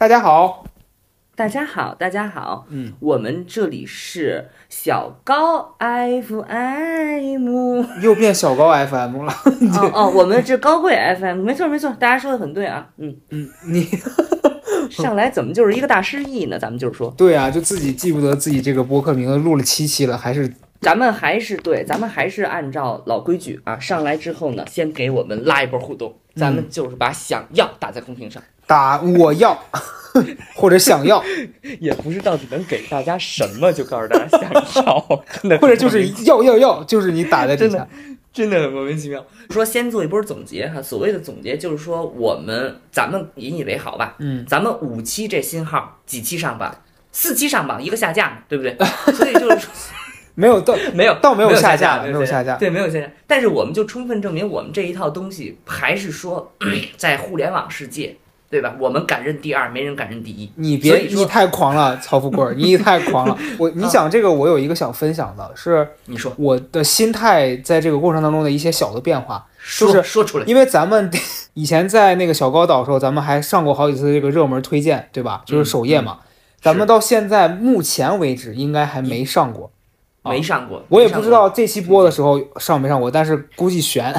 大家好，大家好，大家好，嗯，我们这里是小高 FM，又变小高 FM 了。哦哦，我们这高贵 FM，没错没错，大家说的很对啊，嗯，嗯，你 上来怎么就是一个大失忆呢？咱们就是说，对啊，就自己记不得自己这个播客名字，录了七期了，还是咱们还是对，咱们还是按照老规矩啊，上来之后呢，先给我们拉一波互动，咱们就是把想要打在公屏上，打我要或者想要，也不是到底能给大家什么，就告诉大家想要，真的或者就是要要要，就是你打在底下真的。真的很莫名其妙。说先做一波总结哈，所谓的总结就是说，我们咱们引以为豪吧，嗯，咱们五期这新号几期上榜，四期上榜，一个下架，对不对？所以就是说 没有到没有到没有下下架，没没有下架。对，没有下架。但是我们就充分证明，我们这一套东西还是说，在互联网世界，对吧？我们敢认第二，没人敢认第一。你别，你太狂了，曹富贵儿，你太狂了。我，你讲这个，我有一个想分享的，是你说，我的心态在这个过程当中的一些小的变化。说、就是说出来。因为咱们以前在那个小高岛的时候，咱们还上过好几次这个热门推荐，对吧？就是首页嘛。咱们到现在目前为止应该还没上过，啊没上过，我也。不知道这期播的时候上没上过，但是估计悬。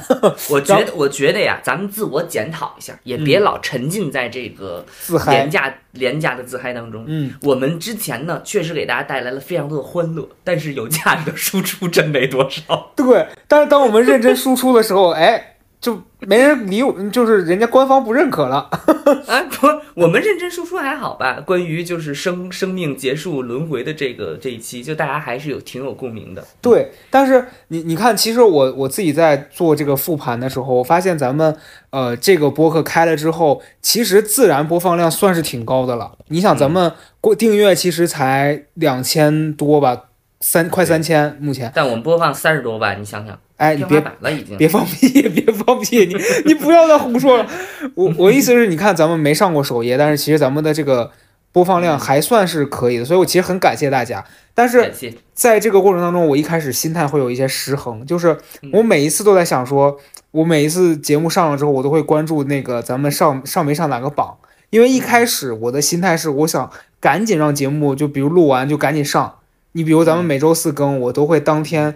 我觉得，我觉得呀，咱们自我检讨一下，也别老沉浸在这个自嗨廉，价廉价的自嗨当中。嗯，我们之前呢，确实给大家带来了非常多的欢乐，但是有价值的输出真没多少。对。但是当我们认真输出的时候，哎，就没人理我，就是人家官方不认可了。啊，不，我们认真输出还好吧？关于就是生生命结束轮回的这个这一期，就大家还是有挺有共鸣的。对，但是你你看，其实我我自己在做这个复盘的时候，我发现咱们呃这个播客开了之后，其实自然播放量算是挺高的了。你想，咱们过订阅其实才两千多吧，三快三千，目前。但我们播放三十多万，你想想，哎，你别已经。别放屁，别放屁，你你不要再胡说了。我我意思是，你看咱们没上过首页，但是其实咱们的这个播放量还算是可以的，所以我其实很感谢大家。但是。在这个过程当中，我一开始心态会有一些失衡，就是嗯我每一次都在想说，我每一次节目上了之后，我都会关注那个咱们上上没上哪个榜，因为一开始我的心态是，我想赶紧让节目就比如录完就赶紧上。你比如咱们每周四更，我都会当天，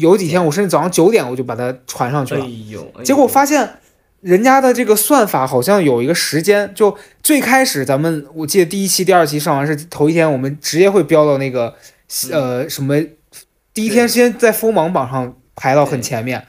有几天我甚至早上九点我就把它传上去哎了。呦，哎呦。结果发现人家的这个算法好像有一个时间，就最开始咱们我记得第一期、第二期上完是头一天，我们直接会飙到那个呃什么，第一天先在锋芒榜上排到很前面，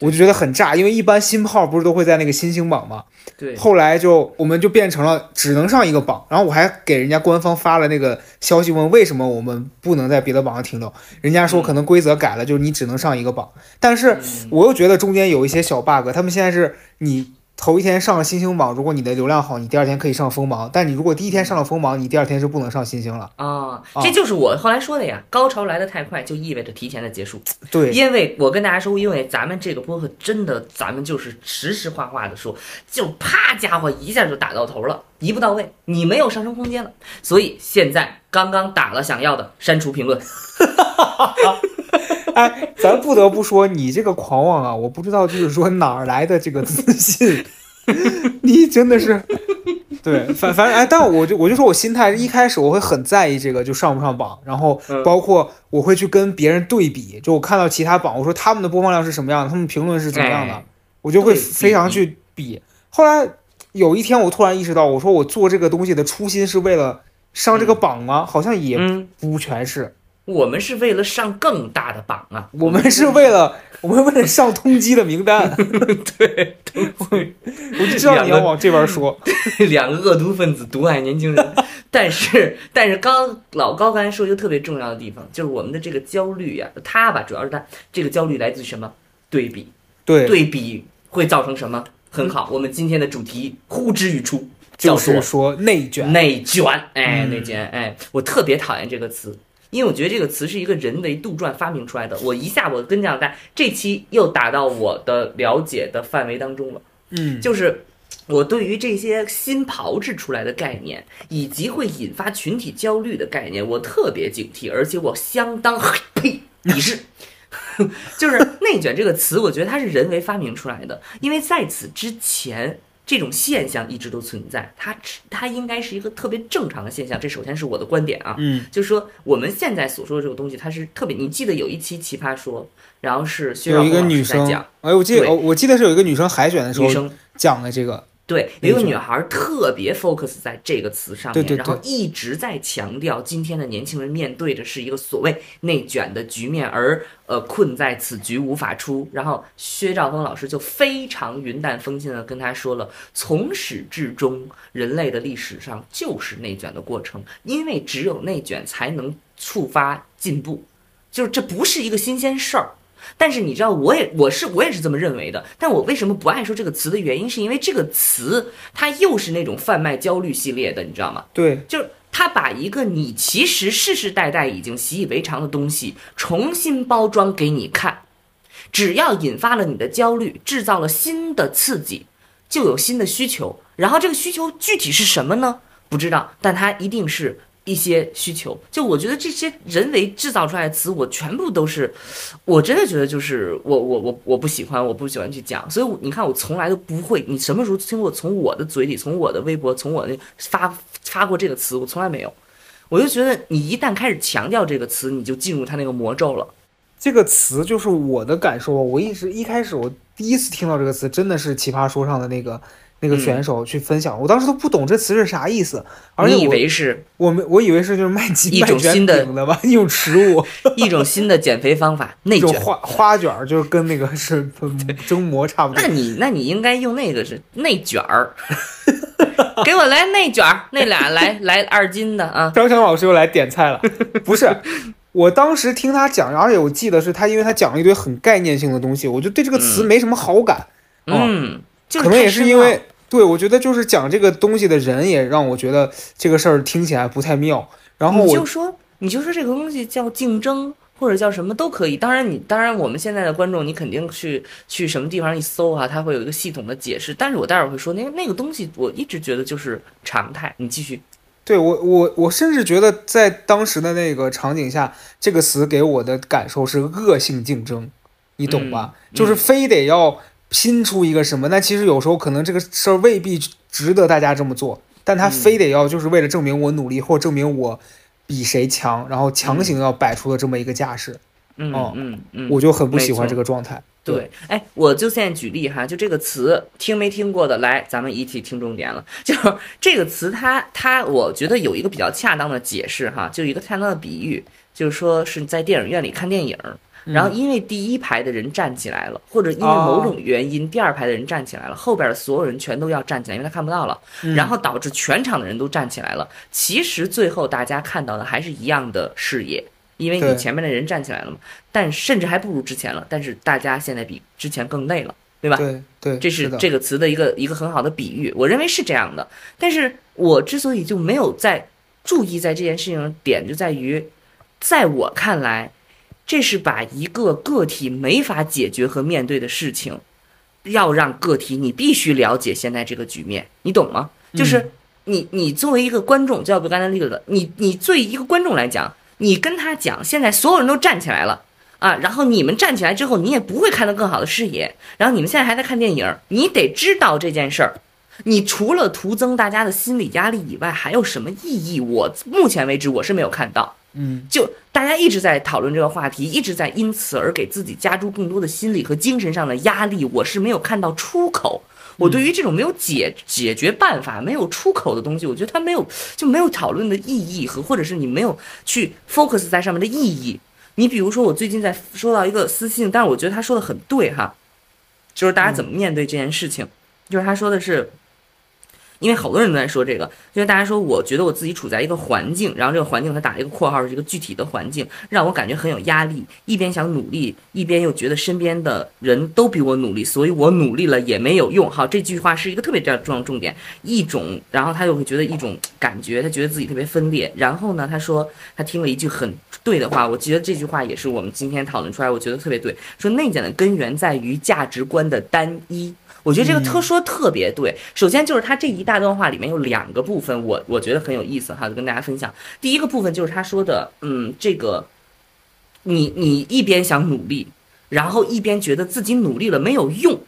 我就觉得很炸，因为一般新号不是都会在那个新星榜吗？对，后来就我们就变成了只能上一个榜，然后我还给人家官方发了那个消息问为什么我们不能在别的榜上停留，人家说可能规则改了，就是你只能上一个榜，但是嗯我又觉得中间有一些小 bug，他们现在是你头一天上了新星榜，如果你的流量好，你第二天可以上锋芒，但你如果第一天上了锋芒，你第二天是不能上新星了。啊，啊这就是我后来说的呀。高潮来得太快，就意味着提前的结束。对，因为我跟大家说，因为咱们这个播客真的，咱们就是实实话话的说，就啪家伙一下就打到头了，一步到位，你没有上升空间了。所以现在刚刚打了想要的，删除评论。哎，咱不得不说你这个狂妄啊，我不知道就是说哪儿来的这个自信，你真的是。对，反反正哎，但我就我就说我心态一开始我会很在意这个就上不上榜，然后嗯包括我会去跟别人对比，就我看到其他榜，我说他们的播放量是什么样的，他们评论是怎么样的，哎我就会非常去比。后来有一天我突然意识到，我说我做这个东西的初心是为了上这个榜吗？好像也嗯，不全是，我们是为了上更大的榜啊，我们是为了 我们为了上通缉的名单。对我就知道你要往这边说。两个 恶毒分子毒害年轻人。但是，但是刚老高刚才说一个特别重要的地方，就是我们的这个焦虑呀、他吧，主要是他这个焦虑来自于什么？对比，对，对比会造成什么？很好，我们今天的主题呼之欲出，叫就做是说内卷。内卷。哎，嗯内卷，哎，我特别讨厌这个词。因为我觉得这个词是一个人为杜撰发明出来的，我一下我跟讲大这期又打到我的了解的范围当中了。嗯，就是我对于这些新炮制出来的概念，以及会引发群体焦虑的概念，我特别警惕，而且我相当呸 鄙视。就是“内卷”这个词，我觉得它是人为发明出来的，因为在此之前，这种现象一直都存在，它它应该是一个特别正常的现象。这首先是我的观点啊，嗯，就是说我们现在所说的这个东西，它是特别。你记得有一期《奇葩说》，然后是薛有一个女生哎，我记得我记得是有一个女生海选的时候讲的这个，对，有一个女孩儿特别 focus 在这个词上面，对对然后一直在强调今天的年轻人面对的是一个所谓内卷的局面，而呃困在此局无法出。然后薛兆丰老师就非常云淡风轻的跟他说了，从始至终，人类的历史上就是内卷的过程，因为只有内卷才能触发进步，就是这不是一个新鲜事儿。但是你知道，我也我是我也是这么认为的。但我为什么不爱说这个词的原因，是因为这个词它又是那种贩卖焦虑系列的，你知道吗？对，就是他把一个你其实世世代代已经习以为常的东西重新包装给你看，只要引发了你的焦虑，制造了新的刺激，就有新的需求。然后这个需求具体是什么呢？不知道，但它一定是一些需求。就我觉得这些人为制造出来的词，我全部都是，我真的觉得就是我我我我不喜欢，我不喜欢去讲。所以你看，我从来都不会。你什么时候听过从我的嘴里，从我的微博，从我那发发过这个词？我从来没有。我就觉得你一旦开始强调这个词，你就进入它那个魔咒了。这个词就是我的感受。我一直一开始我第一次听到这个词，真的是奇葩说上的那个那个嗯选手去分享，我当时都不懂这词是啥意思，而且我以为是我们我以为是就是卖鸡一卖卷种新的饼的吧，一种食物，一种新的减肥方法，内卷。花花卷儿，就是跟那个是蒸馍差不多那。你那你应该用那个是内卷儿，给我来内卷儿，那俩来来二斤的啊。张强老师又来点菜了，不是，我当时听他讲，而且我记得是他，因为他讲了一堆很概念性的东西，我就对这个词没什么好感。哦嗯，就是可能也是因为，对我觉得就是讲这个东西的人也让我觉得这个事儿听起来不太妙。然后你我就说你就说这个东西叫竞争。或者叫什么都可以，当然你当然我们现在的观众，你肯定去去什么地方一搜啊，它会有一个系统的解释。但是我待会儿会说那个那个东西，我一直觉得就是常态。你继续，对我我我甚至觉得在当时的那个场景下，这个词给我的感受是恶性竞争，你懂吧？嗯就是非得要拼出一个什么，那其实有时候可能这个事儿未必值得大家这么做，但他嗯非得要就是为了证明我努力或者证明我比谁强，然后强行要摆出了这么一个架势，嗯哦嗯嗯，我就很不喜欢这个状态。对，哎，我就现在举例哈，就这个词听没听过的，来，咱们一起听重点了。就这个词它，它我觉得有一个比较恰当的解释哈，就一个恰当的比喻，就是说是在电影院里看电影，然后因为第一排的人站起来了，或者因为某种原因，第二排的人站起来了，后边的所有人全都要站起来，因为他看不到了，嗯然后导致全场的人都站起来了。其实最后大家看到的还是一样的视野。因为你前面的人站起来了嘛，但甚至还不如之前了。但是大家现在比之前更累了，对吧？对对，这是这个词的一个一个很好的比喻，我认为是这样的。但是我之所以就没有在注意在这件事情的点，就在于，在我看来，这是把一个个体没法解决和面对的事情，要让个体你必须了解现在这个局面，你懂吗？就是你你作为一个观众，就要不刚才那个的，你你作为一个观众来讲，你跟他讲，现在所有人都站起来了。啊，然后你们站起来之后，你也不会看到更好的视野。然后你们现在还在看电影，你得知道这件事儿。你除了徒增大家的心理压力以外，还有什么意义？我目前为止我是没有看到。嗯，就大家一直在讨论这个话题，一直在因此而给自己加诸更多的心理和精神上的压力，我是没有看到出口。我对于这种没有解解决办法、没有出口的东西，我觉得它没有就没有讨论的意义和，或者是你没有去 focus 在上面的意义。你比如说，我最近在收到一个私信，但是我觉得他说的很对哈，就是大家怎么面对这件事情，就是他说的是。因为好多人都在说这个，就是大家说，我觉得我自己处在一个环境，然后这个环境他打了一个括号，是一个具体的环境，让我感觉很有压力，一边想努力，一边又觉得身边的人都比我努力，所以我努力了也没有用。好，这句话是一个特别重要重点，一种，然后他又会觉得一种感觉，他觉得自己特别分裂。然后呢，他说他听了一句很对的话，我觉得这句话也是我们今天讨论出来，我觉得特别对，说内卷的根源在于价值观的单一。我觉得这个特说特别对。首先就是他这一大段话里面有两个部分，我我觉得很有意思哈，就跟大家分享。第一个部分就是他说的，嗯，这个你你一边想努力，然后一边觉得自己努力了没有用，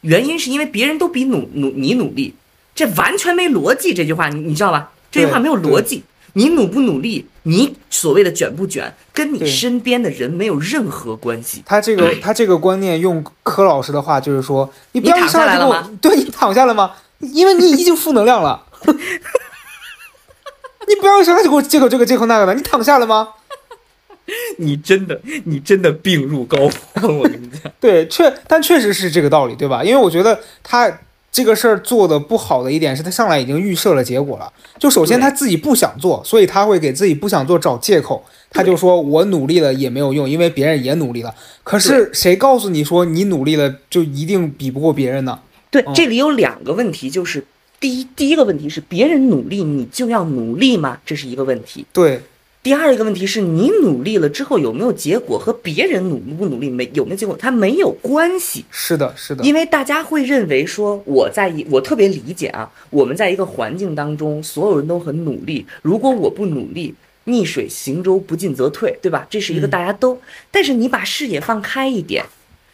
原因是因为别人都比努努你努力，这完全没逻辑。这句话你你知道吧？这句话没有逻辑。你努不努力，你所谓的卷不卷，跟你身边的人没有任何关系。他这个他这个观念，用柯老师的话就是说，你不要躺下来了吗？对你躺下了吗？因为你已经负能量了。你不要上来就给我借口这个借口那个的，你躺下了吗？你真的你真的病入膏肓，我跟你讲。对，确但确实是这个道理，对吧？因为我觉得他。这个事儿做的不好的一点是他上来已经预设了结果了。就首先他自己不想做，所以他会给自己不想做找借口。他就说我努力了也没有用，因为别人也努力了。可是谁告诉你说你努力了就一定比不过别人呢？对，这里有两个问题，就是第一，第一个问题是别人努力你就要努力吗？这是一个问题。对。第二一个问题是你努力了之后有没有结果，和别人努不努力没有没有结果，它没有关系。是的，是的。因为大家会认为说我在一，我特别理解啊，我们在一个环境当中，所有人都很努力。如果我不努力，逆水行舟，不进则退，对吧？这是一个大家都。但是你把视野放开一点，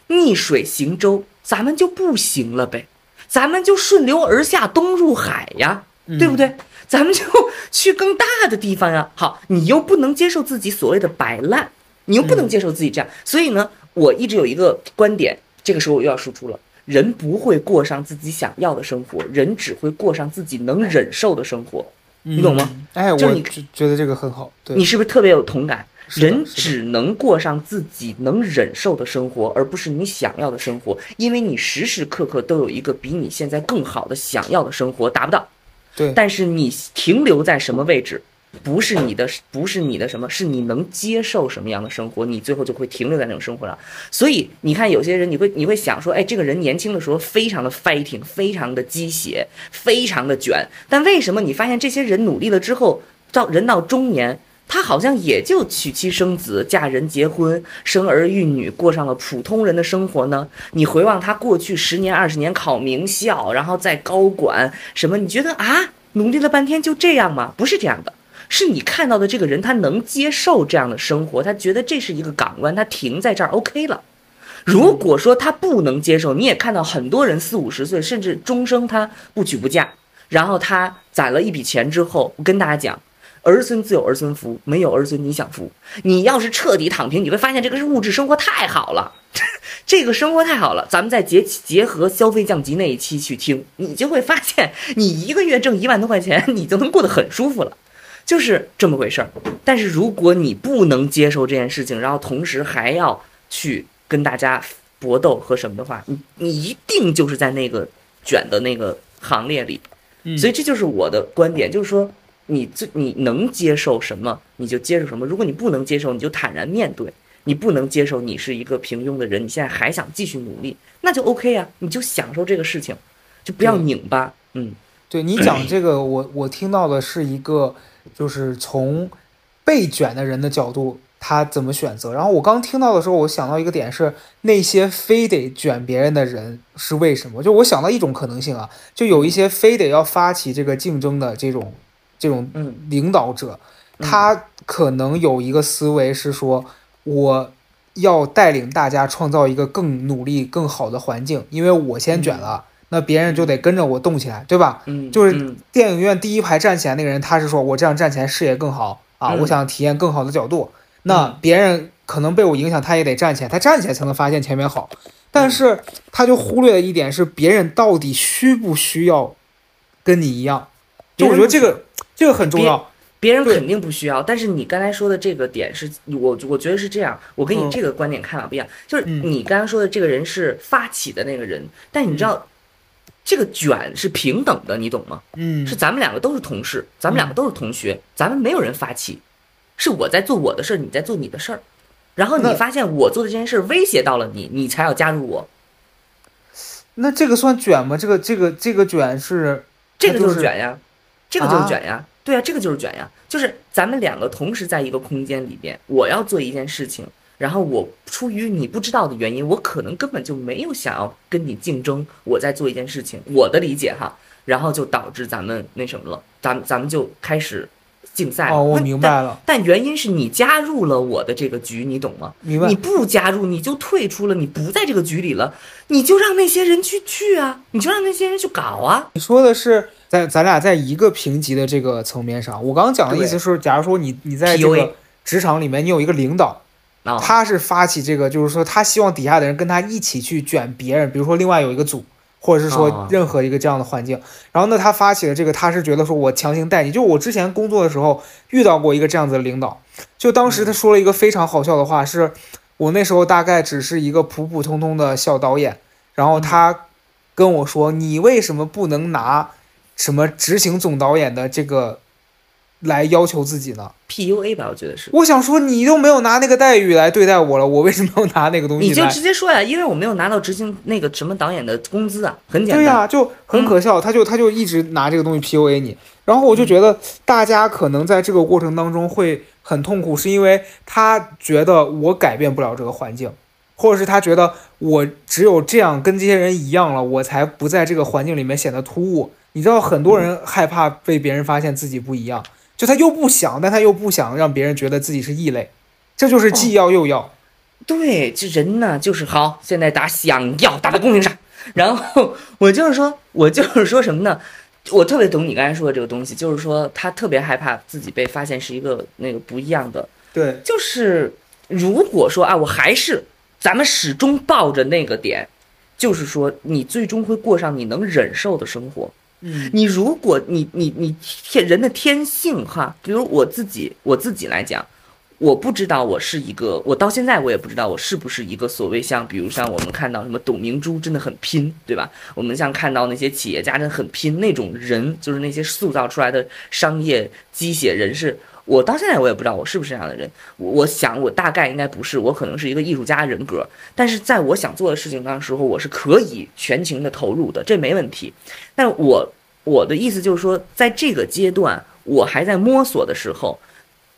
逆水行舟，咱们就不行了呗，咱们就顺流而下，东入海呀，对不对？咱们就去更大的地方呀！好，你又不能接受自己所谓的摆烂，你又不能接受自己这样，所以呢，我一直有一个观点，这个时候我又要输出了：人不会过上自己想要的生活，人只会过上自己能忍受的生活，你懂吗？哎，就你觉得这个很好，你是不是特别有同感？人只能过上自己能忍受的生活，而不是你想要的生活，因为你时时刻刻都有一个比你现在更好的想要的生活，达不到。对，但是你停留在什么位置，不是你的，不是你的什么，是你能接受什么样的生活，你最后就会停留在那种生活上。所以你看，有些人你会你会想说，哎，这个人年轻的时候非常的 fighting，非常的鸡血，非常的卷，但为什么你发现这些人努力了之后，到人到中年？他好像也就娶妻生子、嫁人结婚、生儿育女，过上了普通人的生活呢。你回望他过去十年、二十年考名校，然后在高管什么，你觉得啊，努力了半天就这样吗？不是这样的，是你看到的这个人，他能接受这样的生活，他觉得这是一个港湾，他停在这儿 OK 了。如果说他不能接受，你也看到很多人四五十岁甚至终生他不娶不嫁，然后他攒了一笔钱之后，我跟大家讲。儿孙自有儿孙福，没有儿孙你享福。你要是彻底躺平，你会发现这个是物质生活太好了，这个生活太好了。咱们再结结合消费降级那一期去听，你就会发现，你一个月挣一万多块钱，你就能过得很舒服了，就是这么回事儿。但是如果你不能接受这件事情，然后同时还要去跟大家搏斗和什么的话，你你一定就是在那个卷的那个行列里。所以这就是我的观点，就是说。你最你能接受什么，你就接受什么。如果你不能接受，你就坦然面对。你不能接受你是一个平庸的人，你现在还想继续努力，那就 OK 啊，你就享受这个事情，就不要拧巴。嗯，对你讲这个，我我听到的是一个，就是从被卷的人的角度，他怎么选择。然后我刚听到的时候，我想到一个点是，那些非得卷别人的人是为什么？就我想到一种可能性啊，就有一些非得要发起这个竞争的这种。这种领导者，他可能有一个思维是说，我要带领大家创造一个更努力、更好的环境，因为我先卷了，那别人就得跟着我动起来，对吧？嗯，就是电影院第一排站起来那个人，他是说我这样站起来视野更好啊，我想体验更好的角度。那别人可能被我影响，他也得站起来，他站起来才能发现前面好。但是他就忽略了一点，是别人到底需不需要跟你一样？就我觉得这个。这个很重要，别人肯定不需要。但是你刚才说的这个点是，我我觉得是这样。我跟你这个观点看法不一样，就是你刚刚说的这个人是发起的那个人，但你知道，这个卷是平等的，你懂吗？嗯，是咱们两个都是同事，咱们两个都是同学，咱们没有人发起，是我在做我的事儿，你在做你的事儿，然后你发现我做的这件事威胁到了你，你才要加入我。那这个算卷吗？这个这个这个卷是这个就是卷呀，这个就是卷呀。对啊，这个就是卷呀，就是咱们两个同时在一个空间里边，我要做一件事情，然后我出于你不知道的原因，我可能根本就没有想要跟你竞争，我在做一件事情，我的理解哈，然后就导致咱们那什么了，咱咱们就开始竞赛。哦，我明白了，但。但原因是你加入了我的这个局，你懂吗？明白你。不加入，你就退出了，你不在这个局里了，你就让那些人去去啊，你就让那些人去搞啊。你说的是在咱俩在一个评级的这个层面上，我刚刚讲的意思是，假如说你你在这个职场里面，你有一个领导，啊、他是发起这个，就是说他希望底下的人跟他一起去卷别人，比如说另外有一个组，或者是说啊。任何一个这样的环境，然后呢，他发起了这个，他是觉得说我强行带你，就我之前工作的时候遇到过一个这样子的领导，就当时他说了一个非常好笑的话，是我那时候大概只是一个普普通通的小导演，然后他跟我说，你为什么不能拿什么执行总导演的这个来要求自己呢？PUA 吧，我觉得是。我想说，你都没有拿那个待遇来对待我了，我为什么要拿那个东西你就？直接说呀，因为我没有拿到执行那个什么导演的工资啊，很简单。对呀、就很可笑，他就他就一直拿这个东西 PUA 你，然后我就觉得大家可能在这个过程当中会很痛苦，是因为他觉得我改变不了这个环境，或者是他觉得我只有这样跟这些人一样了，我才不在这个环境里面显得突兀。你知道，很多人害怕被别人发现自己不一样，就他又不想，但他又不想让别人觉得自己是异类，这就是既要又要。对，这人呢就是好，现在打想要打在公屏上。然后我就是说，我就是说什么呢？我特别懂你刚才说的这个东西，就是说他特别害怕自己被发现是一个那个不一样的。对，就是如果说啊，我还是咱们始终抱着那个点，就是说你最终会过上你能忍受的生活。嗯你如果你你你天人的天性哈，比如我自己我自己来讲，我不知道我是一个，我到现在我也不知道我是不是一个所谓像比如像我们看到什么董明珠真的很拼，对吧？我们像看到那些企业家真的很拼那种人，就是那些塑造出来的商业机械人士。我到现在我也不知道我是不是这样的人，我我想我大概应该不是，我可能是一个艺术家人格，但是在我想做的事情当时候，我是可以全情的投入的，这没问题。但我我的意思就是说，在这个阶段，我还在摸索的时候，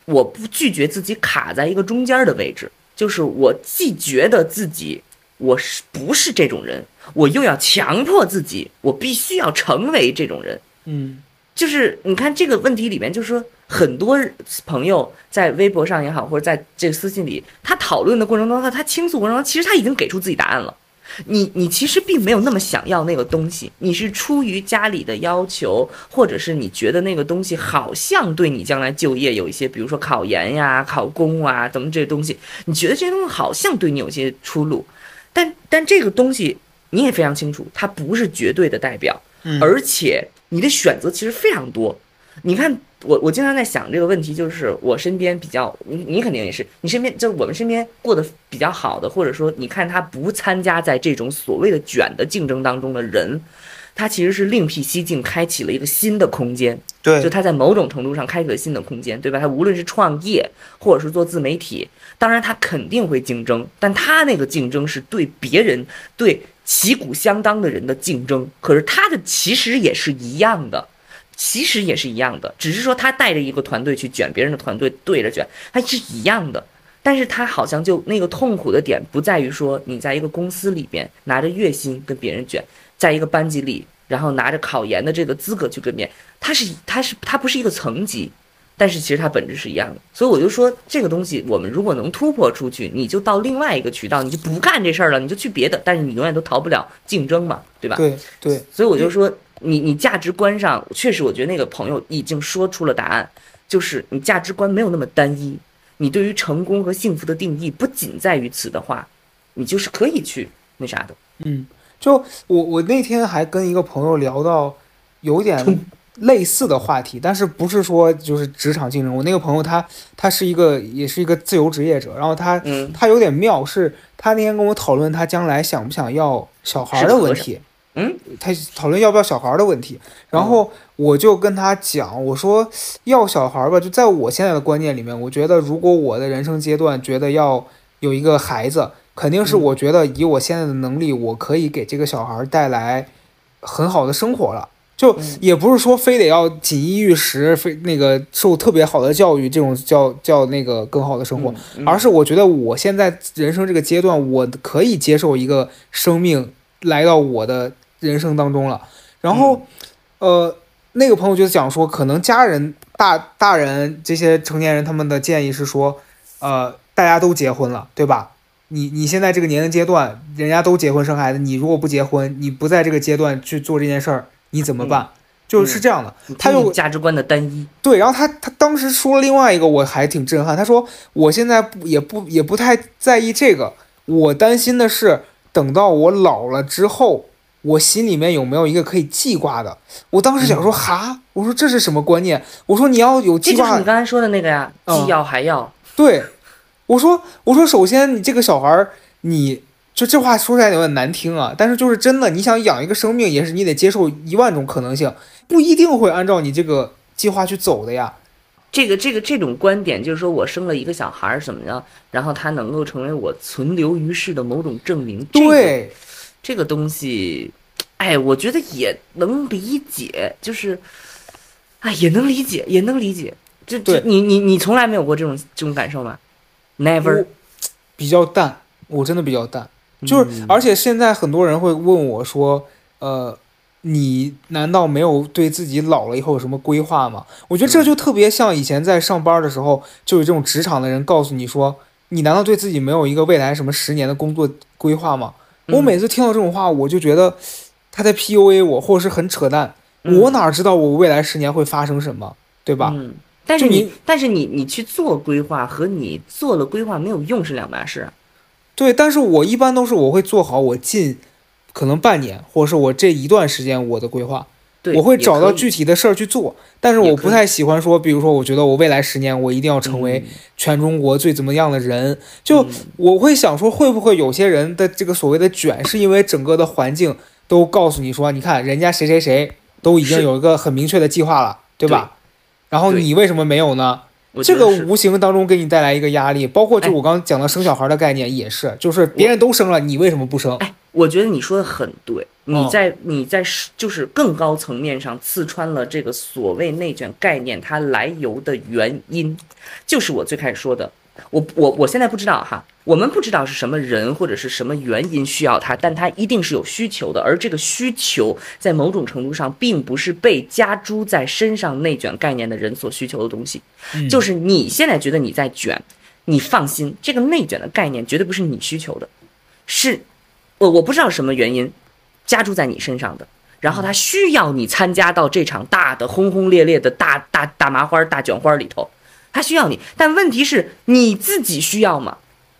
我不拒绝自己卡在一个中间的位置，就是我既觉得自己我是不是这种人，我又要强迫自己，我必须要成为这种人。嗯就是你看这个问题里面，就是说很多朋友在微博上也好，或者在这个私信里，他讨论的过程中，他他倾诉过程中，其实他已经给出自己答案了。你你其实并没有那么想要那个东西，你是出于家里的要求，或者是你觉得那个东西好像对你将来就业有一些，比如说考研呀、考公啊，怎么这些东西，你觉得这些东西好像对你有些出路，但但这个东西你也非常清楚，它不是绝对的代表。嗯而且你的选择其实非常多。你看，我我经常在想这个问题，就是我身边比较，你你肯定也是，你身边就是我们身边过得比较好的，或者说你看他不参加在这种所谓的卷的竞争当中的人，他其实是另辟蹊径，开启了一个新的空间。对就，他在某种程度上开启了新的空间，对吧？他无论是创业或者是做自媒体，当然他肯定会竞争，但他那个竞争是对别人、对旗鼓相当的人的竞争。可是他的其实也是一样的，其实也是一样的，只是说他带着一个团队去卷别人的团队对着卷，他是一样的。但是他好像就那个痛苦的点不在于说你在一个公司里边拿着月薪跟别人卷，在一个班级里，然后拿着考研的这个资格去跟别人，他是他是他不是一个层级，但是其实它本质是一样的。所以我就说这个东西，我们如果能突破出去，你就到另外一个渠道，你就不干这事儿了，你就去别的，但是你永远都逃不了竞争嘛，对吧？对对，所以我就说，你你价值观上确实，我觉得那个朋友已经说出了答案，就是你价值观没有那么单一，你对于成功和幸福的定义不仅在于此的话，你就是可以去那啥的。嗯，就我我那天还跟一个朋友聊到有点类似的话题，但是不是说就是职场竞争。我那个朋友他他是一个也是一个自由职业者，然后他嗯他有点妙，是他那天跟我讨论他将来想不想要小孩的问题。嗯，他讨论要不要小孩的问题，然后我就跟他讲，我说要小孩吧，就在我现在的观念里面，我觉得如果我的人生阶段觉得要有一个孩子，肯定是嗯。我觉得以我现在的能力，我可以给这个小孩带来很好的生活了。就嗯。也不是说非得要锦衣玉食，非那个受特别好的教育，这种叫叫那个更好的生活，嗯而是我觉得我现在人生这个阶段，我可以接受一个生命来到我的人生当中了。然后，呃，那个朋友就讲说，可能家人大大人这些成年人他们的建议是说，呃，大家都结婚了，对吧？你你现在这个年龄阶段，人家都结婚生孩子，你如果不结婚，你不在这个阶段去做这件事儿，你怎么办？就是这样的，他听就价值观的单一，对，然后他他当时说了另外一个，我还挺震撼。他说我现在不也不也不太在意这个，我担心的是等到我老了之后，我心里面有没有一个可以记挂的。我当时想说哈，我说这是什么观念？我说你要有记挂这就是你，刚才说的那个呀，嗯既要还要。对，我说我说首先你这个小孩儿，你就这话说出来有点难听啊，但是就是真的，你想养一个生命，也是你得接受一万种可能性，不一定会按照你这个计划去走的呀。这个这个这种观点，就是说我生了一个小孩儿怎么样，然后他能够成为我存留于世的某种证明。这个对，这个东西，哎，我觉得也能理解，就是，哎，也能理解，也能理解。这这，对你你你从来没有过这种这种感受吗？Never，比较淡，我真的比较淡，就是、嗯而且现在很多人会问我说，呃，你难道没有对自己老了以后有什么规划吗？我觉得这就特别像以前在上班的时候，就有这种职场的人告诉你说，你难道对自己没有一个未来什么十年的工作规划吗？我嗯每次听到这种话，我就觉得他在 PUA 我，或者是很扯淡。嗯我哪知道我未来十年会发生什么，对吧？嗯，但是你你但是你你去做规划和你做了规划没有用是两码事啊。对，但是我一般都是我会做好我近可能半年，或者是我这一段时间我的规划，对，我会找到具体的事儿去做。但是我不太喜欢说，比如说，我觉得我未来十年我一定要成为嗯全中国最怎么样的人，就嗯我会想说，会不会有些人的这个所谓的卷，是因为整个的环境都告诉你说，你看人家谁谁谁都已经有一个很明确的计划了，对吧？然后你为什么没有呢？这个无形当中给你带来一个压力，包括就哎我刚刚讲的生小孩的概念也是，就是别人都生了，你为什么不生？哎，我觉得你说的很对，你嗯在你在是就是更高层面上刺穿了这个所谓内卷概念它来由的原因，就是我最开始说的。我我我现在不知道哈，我们不知道是什么人或者是什么原因需要它，但它一定是有需求的，而这个需求在某种程度上并不是被加诸在身上内卷概念的人所需求的东西。嗯就是你现在觉得你在卷，你放心，这个内卷的概念绝对不是你需求的，是我我不知道什么原因加注在你身上的，然后他需要你参加到这场大的轰轰烈烈的大大大麻花大卷花里头，他需要你，但问题是你自己需要吗？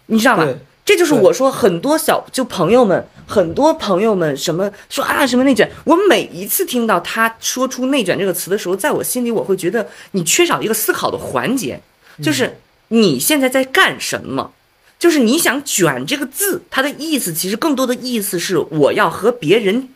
你知道吗？这就是我说很多小就朋友们，很多朋友们什么说啊什么内卷，我每一次听到他说出内卷这个词的时候，在我心里我会觉得你缺少一个思考的环节，就是你现在在干什么？就是你想卷这个字，它的意思其实更多的意思是我要和别人，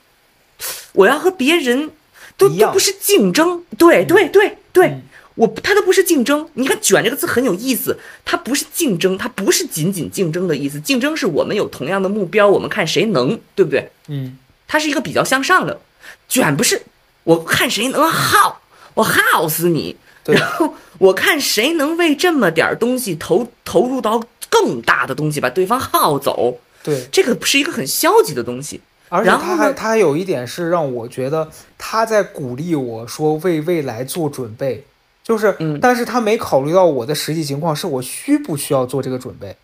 我要和别人都都不是竞争，对对对对。嗯我它都不是竞争，你看“卷”这个字很有意思，它不是竞争，它不是仅仅竞争的意思。竞争是我们有同样的目标，我们看谁能，对不对？嗯，它是一个比较向上的，卷不是我看谁能耗，我耗死你，然后我看谁能为这么点儿东西投投入到更大的东西，把对方耗走，对，这个是一个很消极的东西。而且他还他还有一点是让我觉得他在鼓励我说为未来做准备，就是，嗯但是他没考虑到我的实际情况，是我需不需要做这个准备，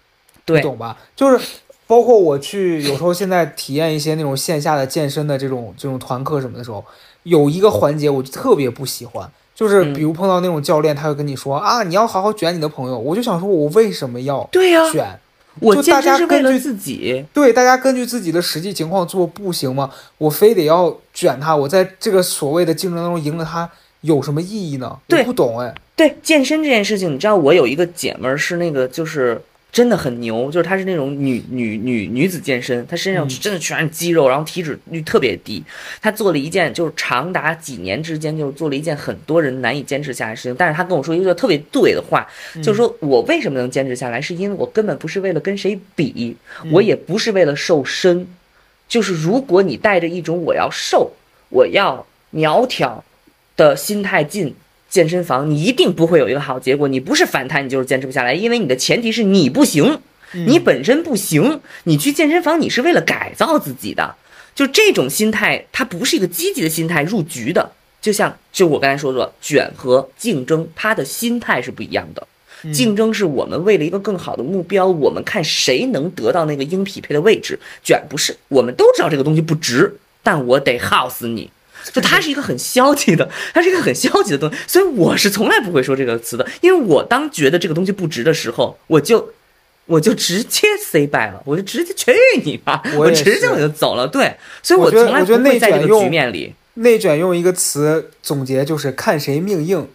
对你懂吧？就是包括我去有时候现在体验一些那种线下的健身的这种这种团课什么的时候，有一个环节我就特别不喜欢。就是嗯比如碰到那种教练，他会跟你说啊，你要好好卷你的朋友，我就想说，我为什么要对呀、卷？我大家身是为了根据自己。对，大家根据自己的实际情况做不行吗？我非得要卷他，我在这个所谓的竞争当中赢了他，有什么意义呢？对我不懂哎。对健身这件事情，你知道我有一个姐们儿是那个就是真的很牛，就是她是那种女女女女子健身，她身上嗯。真的全是肌肉，然后体脂率特别低。她做了一件就是长达几年之间就是做了一件很多人难以坚持下来的事情，但是她跟我说一个特别对的话，就是说我为什么能坚持下来，是因为我根本不是为了跟谁比，我也不是为了瘦身，就是如果你带着一种我要瘦、我要苗条的心态进健身房，你一定不会有一个好结果。你不是反弹，你就是坚持不下来，因为你的前提是你不行，你本身不行。你去健身房，你是为了改造自己的，就这种心态，它不是一个积极的心态入局的。就像就我刚才说说，卷和竞争，它的心态是不一样的。竞争是我们为了一个更好的目标，我们看谁能得到那个应匹配的位置。卷不是，我们都知道这个东西不值，但我得耗死你。就它是一个很消极的，它是一个很消极的东西，所以我是从来不会说这个词的，因为我当觉得这个东西不值的时候，我就我就直接 say bye 了，我就直接去你吧，我直接我就走了。对，所以我从来不会在这个局面里。内卷用一个词总结就是看谁命硬，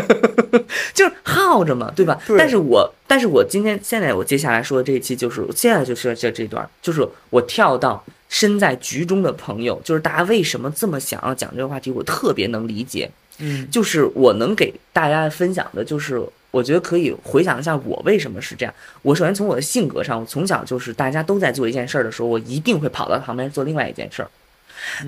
就是耗着嘛，对吧？但是我，但是我今天现在我接下来说的这一期就是现在就是这这段，就是我跳到身在局中的朋友，就是大家为什么这么想要讲这个话题，我特别能理解。嗯，就是我能给大家分享的，就是我觉得可以回想一下我为什么是这样。我首先从我的性格上，我从小就是大家都在做一件事儿的时候，我一定会跑到旁边做另外一件事儿。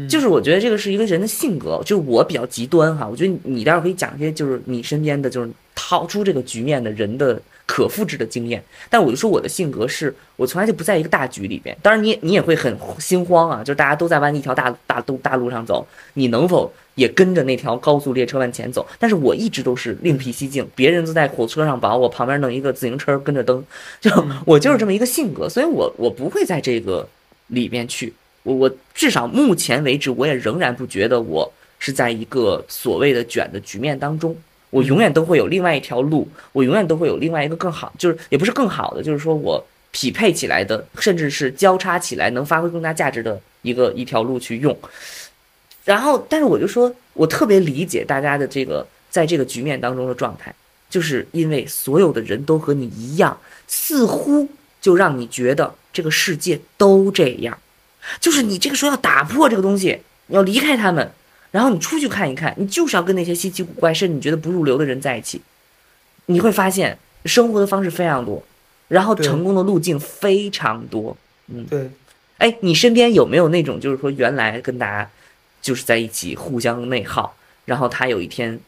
就是我觉得这个是一个人的性格，就是我比较极端哈。我觉得你待会儿可以讲一些，就是你身边的就是逃出这个局面的人的可复制的经验。但我就说我的性格是，我从来就不在一个大局里边。当然你你也会很心慌啊，就是大家都在往一条大大都大路上走，你能否也跟着那条高速列车往前走？但是我一直都是另辟蹊径，别人都在火车上把，我旁边弄一个自行车跟着蹬，就 我就是这么一个性格，所以我我不会在这个里边去。我我至少目前为止，我也仍然不觉得我是在一个所谓的卷的局面当中。我永远都会有另外一条路，我永远都会有另外一个更好，就是也不是更好的，就是说我匹配起来的，甚至是交叉起来能发挥更大价值的一个一条路去用。然后，但是我就说，我特别理解大家的这个在这个局面当中的状态，就是因为所有的人都和你一样，似乎就让你觉得这个世界都这样。就是你这个时候要打破这个东西，你要离开他们，然后你出去看一看，你就是要跟那些稀奇古怪，甚至你觉得不入流的人在一起，你会发现生活的方式非常多，然后成功的路径非常多。嗯，对。哎，你身边有没有那种就是说原来跟大家就是在一起互相内耗，然后他有一天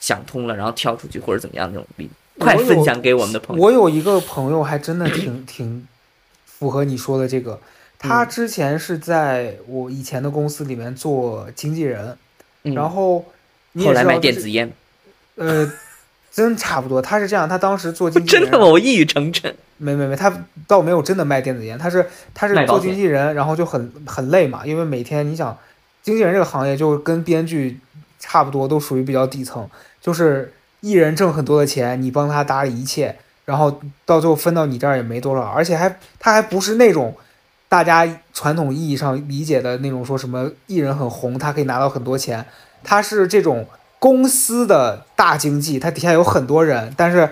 想通了，然后跳出去或者怎么样那种例快分享给我们的朋友。我有一个朋友还真的挺 挺符合你说的这个。他之前是在我以前的公司里面做经纪人，然后后来卖电子烟，呃，真差不多。他是这样，他当时做经纪人，真的吗？我一语成谶。没没没，他倒没有真的卖电子烟，他是他是做经纪人，然后就很很累嘛，因为每天你想，经纪人这个行业就跟编剧差不多，都属于比较底层，就是艺人挣很多的钱，你帮他打理一切，然后到最后分到你这儿也没多少，而且还他还不是那种。大家传统意义上理解的那种说什么艺人很红，他可以拿到很多钱，他是这种公司的大经济，他底下有很多人，但是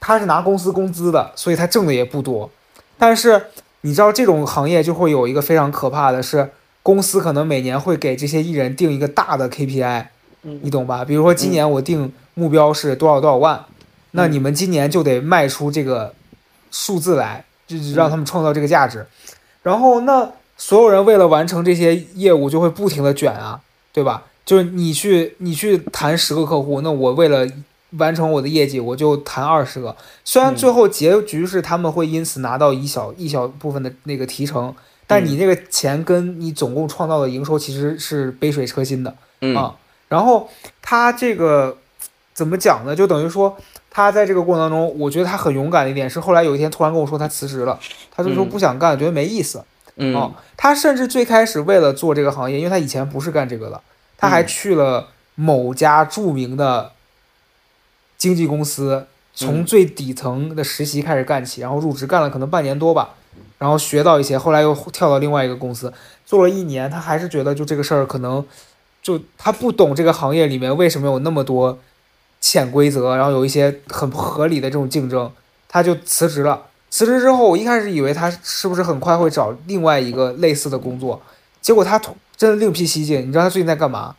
他是拿公司工资的，所以他挣的也不多。但是你知道这种行业就会有一个非常可怕的是，公司可能每年会给这些艺人定一个大的 KPI，你懂吧？比如说今年我定目标是多少多少万，那你们今年就得卖出这个数字来，就让他们创造这个价值。然后，那所有人为了完成这些业务，就会不停的卷啊，对吧？就是你去，你去谈十个客户，那我为了完成我的业绩，我就谈二十个。虽然最后结局是他们会因此拿到一小一小部分的那个提成，但你那个钱跟你总共创造的营收其实是杯水车薪的啊。然后他这个怎么讲呢？就等于说。他在这个过程当中，我觉得他很勇敢的一点是，后来有一天突然跟我说他辞职了，他就说不想干，觉得没意思。嗯，他甚至最开始为了做这个行业，因为他以前不是干这个的，他还去了某家著名的经纪公司，从最底层的实习开始干起，然后入职干了可能半年多吧，然后学到一些，后来又跳到另外一个公司做了一年，他还是觉得就这个事儿可能就他不懂这个行业里面为什么有那么多。潜规则，然后有一些很不合理的这种竞争，他就辞职了。辞职之后，我一开始以为他是不是很快会找另外一个类似的工作，结果他真的另辟蹊径。你知道他最近在干嘛？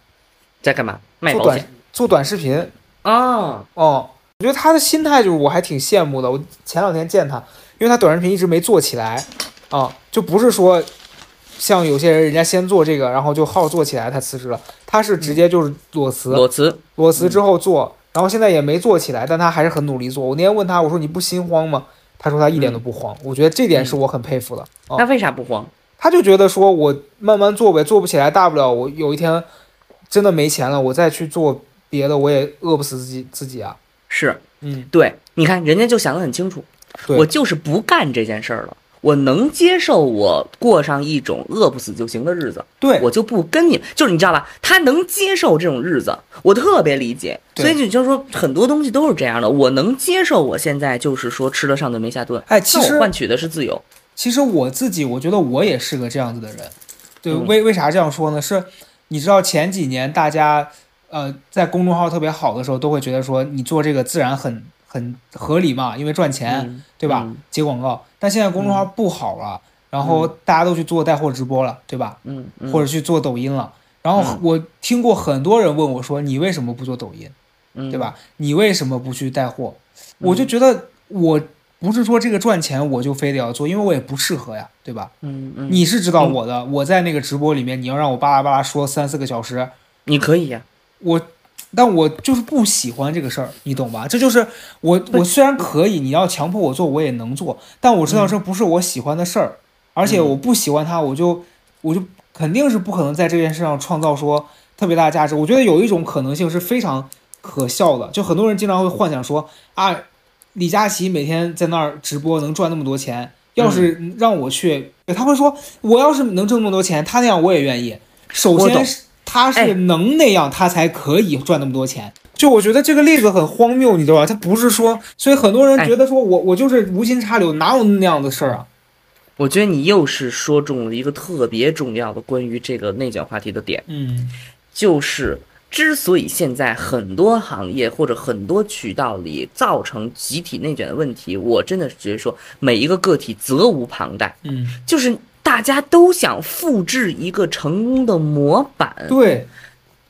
在干嘛？做短做短视频啊！哦，我觉得他的心态就是我还挺羡慕的。我前两天见他，因为他短视频一直没做起来啊，就不是说像有些人人家先做这个，然后就号做起来，他辞职了。他是直接就是裸辞，裸辞，裸辞之后做。然后现在也没做起来，但他还是很努力做。我那天问他，我说你不心慌吗？他说他一点都不慌。我觉得这点是我很佩服的。那为啥不慌？他就觉得说我慢慢做呗，做不起来大不了我有一天真的没钱了，我再去做别的，我也饿不死自己自己啊。是嗯，对，你看人家就想得很清楚，我就是不干这件事儿了。我能接受我过上一种饿不死就行的日子，对，我就不跟你，就是你知道吧？他能接受这种日子，我特别理解。所以你就说很多东西都是这样的，我能接受。我现在就是说吃了上顿没下顿，哎，其实我换取的是自由。其实我自己，我觉得我也是个这样子的人。对，嗯为为啥这样说呢？是，你知道前几年大家，呃，在公众号特别好的时候，都会觉得说你做这个自然很很合理嘛，因为赚钱，嗯对吧？嗯接广告。但现在公众号不好了，然后大家都去做带货直播了，对吧？嗯嗯，或者去做抖音了。然后嗯我听过很多人问我说：“你为什么不做抖音？嗯对？吧？你为什么不去带货？”我就觉得我不是说这个赚钱我就非得要做，因为我也不适合呀，对吧？嗯嗯，你是知道我的，我在那个直播里面，你要让我巴拉巴拉说三四个小时，你可以呀、我，但我就是不喜欢这个事儿，你懂吧？这就是我，我虽然可以，你要强迫我做，我也能做，但我知道这不是我喜欢的事儿，而且我不喜欢它，我就我就肯定是不可能在这件事上创造说特别大的价值。我觉得有一种可能性是非常可笑的，就很多人经常会幻想说啊，李佳琦每天在那儿直播能赚那么多钱，要是让我去，他会说我要是能挣那么多钱，他那样我也愿意。首先是他哎是能那样，他才可以赚那么多钱。就我觉得这个例子很荒谬，你知道吧？他不是说，所以很多人哎觉得说我我就是无心插柳，哪有那样的事儿啊？我觉得你又是说中了一个特别重要的关于这个内卷话题的点，嗯就是之所以现在很多行业或者很多渠道里造成集体内卷的问题，我真的觉得说每一个个体责无旁贷，嗯，就是大家都想复制一个成功的模板，对，